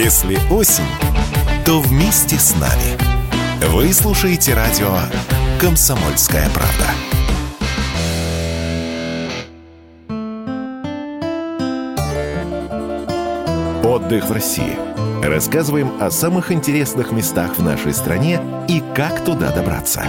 Если осень, то вместе с нами. Вы слушаете радио «Комсомольская правда». Отдых в России. Рассказываем о самых интересных местах в нашей стране и как туда добраться.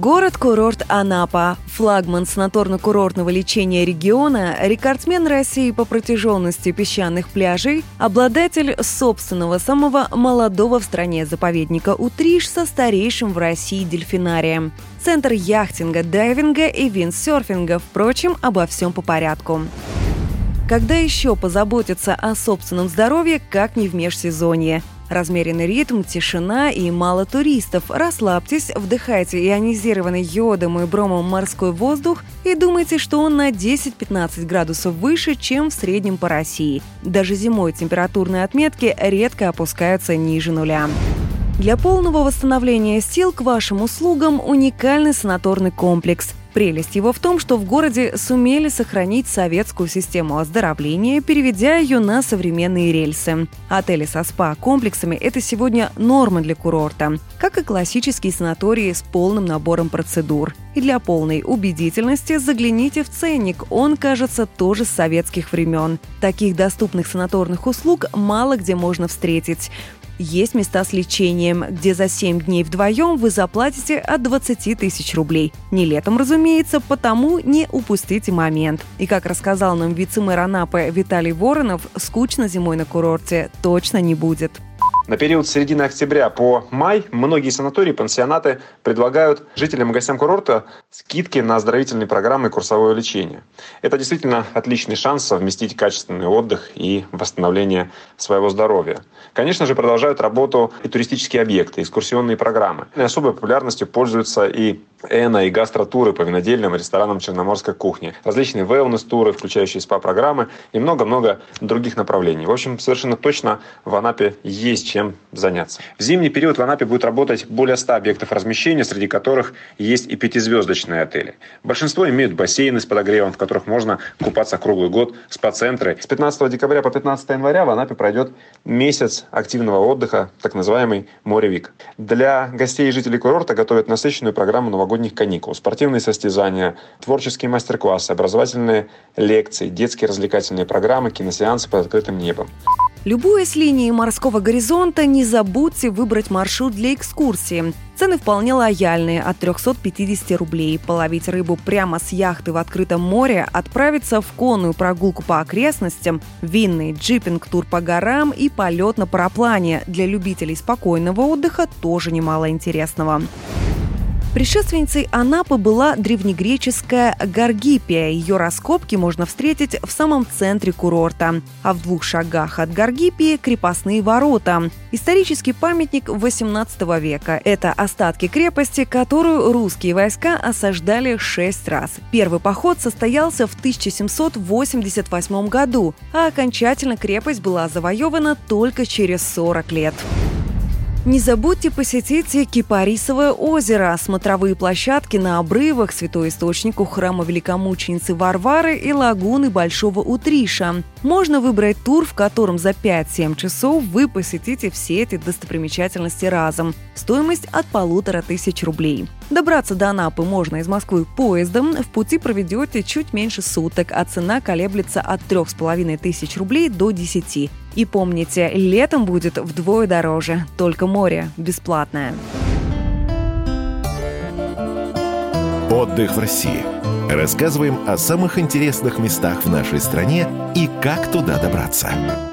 Город-курорт Анапа, флагман санаторно-курортного лечения региона, рекордсмен России по протяженности песчаных пляжей, обладатель собственного самого молодого в стране заповедника Утриш со старейшим в России дельфинарием. Центр яхтинга, дайвинга и виндсерфинга, впрочем, обо всем по порядку. Когда еще позаботиться о собственном здоровье, как не в межсезонье? Размеренный ритм, тишина и мало туристов. Расслабьтесь, вдыхайте ионизированный йодом и бромом морской воздух и думайте, что он на 10-15 градусов выше, чем в среднем по России. Даже зимой температурные отметки редко опускаются ниже нуля. Для полного восстановления сил к вашим услугам уникальный санаторный комплекс – Прелесть его в том, что в городе сумели сохранить советскую систему оздоровления, переведя ее на современные рельсы. Отели со спа-комплексами – это сегодня норма для курорта, как и классические санатории с полным набором процедур. И для полной убедительности загляните в ценник, он, кажется, тоже с советских времен. Таких доступных санаторных услуг мало где можно встретить. Есть места с лечением, где за 7 дней вдвоем вы заплатите от 20 тысяч рублей. Не летом, разумеется, потому не упустите момент. И как рассказал нам вице-мэр Анапы Виталий Воронов, скучно зимой на курорте точно не будет. На период с середины октября по май многие санатории пансионаты предлагают жителям и гостям курорта скидки на оздоровительные программы и курсовое лечение. Это действительно отличный шанс совместить качественный отдых и восстановление своего здоровья. Конечно же, продолжают работу и туристические объекты, экскурсионные программы. И особой популярностью пользуются и эно и гастротуры по винодельным ресторанам черноморской кухни, различные wellness-туры, включающие СПА-программы и много-много других направлений. В общем, совершенно точно в Анапе есть чем заняться. В зимний период в Анапе будет работать более 100 объектов размещения, среди которых есть и пятизвездочные отели. Большинство имеют бассейны с подогревом, в которых можно купаться круглый год, спа-центры. С 15 декабря по 15 января в Анапе пройдет месяц активного отдыха, так называемый Моревик. Для гостей и жителей курорта готовят насыщенную программу новогодних каникул, спортивные состязания, творческие мастер-классы, образовательные лекции, детские развлекательные программы, киносеансы под открытым небом. Любуясь линией морского горизонта, не забудьте выбрать маршрут для экскурсии. Цены вполне лояльные – от 350 рублей. Половить рыбу прямо с яхты в открытом море, отправиться в конную прогулку по окрестностям, винный джипинг-тур по горам и полет на параплане. Для любителей спокойного отдыха тоже немало интересного. Предшественницей Анапы была древнегреческая Гаргипия. Ее раскопки можно встретить в самом центре курорта. А в двух шагах от Гаргипии – крепостные ворота. Исторический памятник 18 века. Это остатки крепости, которую русские войска осаждали шесть раз. Первый поход состоялся в 1788 году, а окончательно крепость была завоевана только через 40 лет. Не забудьте посетить Кипарисовое озеро, смотровые площадки на обрывах, святой источник у храма Великомученицы Варвары и лагуны Большого Утриша. Можно выбрать тур, в котором за 5-7 часов вы посетите все эти достопримечательности разом. Стоимость от полутора тысяч рублей. Добраться до Анапы можно из Москвы поездом. В пути проведете чуть меньше суток, а цена колеблется от 3,5 тысяч рублей до 10. И помните, летом будет вдвое дороже. Только море бесплатное. Отдых в России. Рассказываем о самых интересных местах в нашей стране и как туда добраться.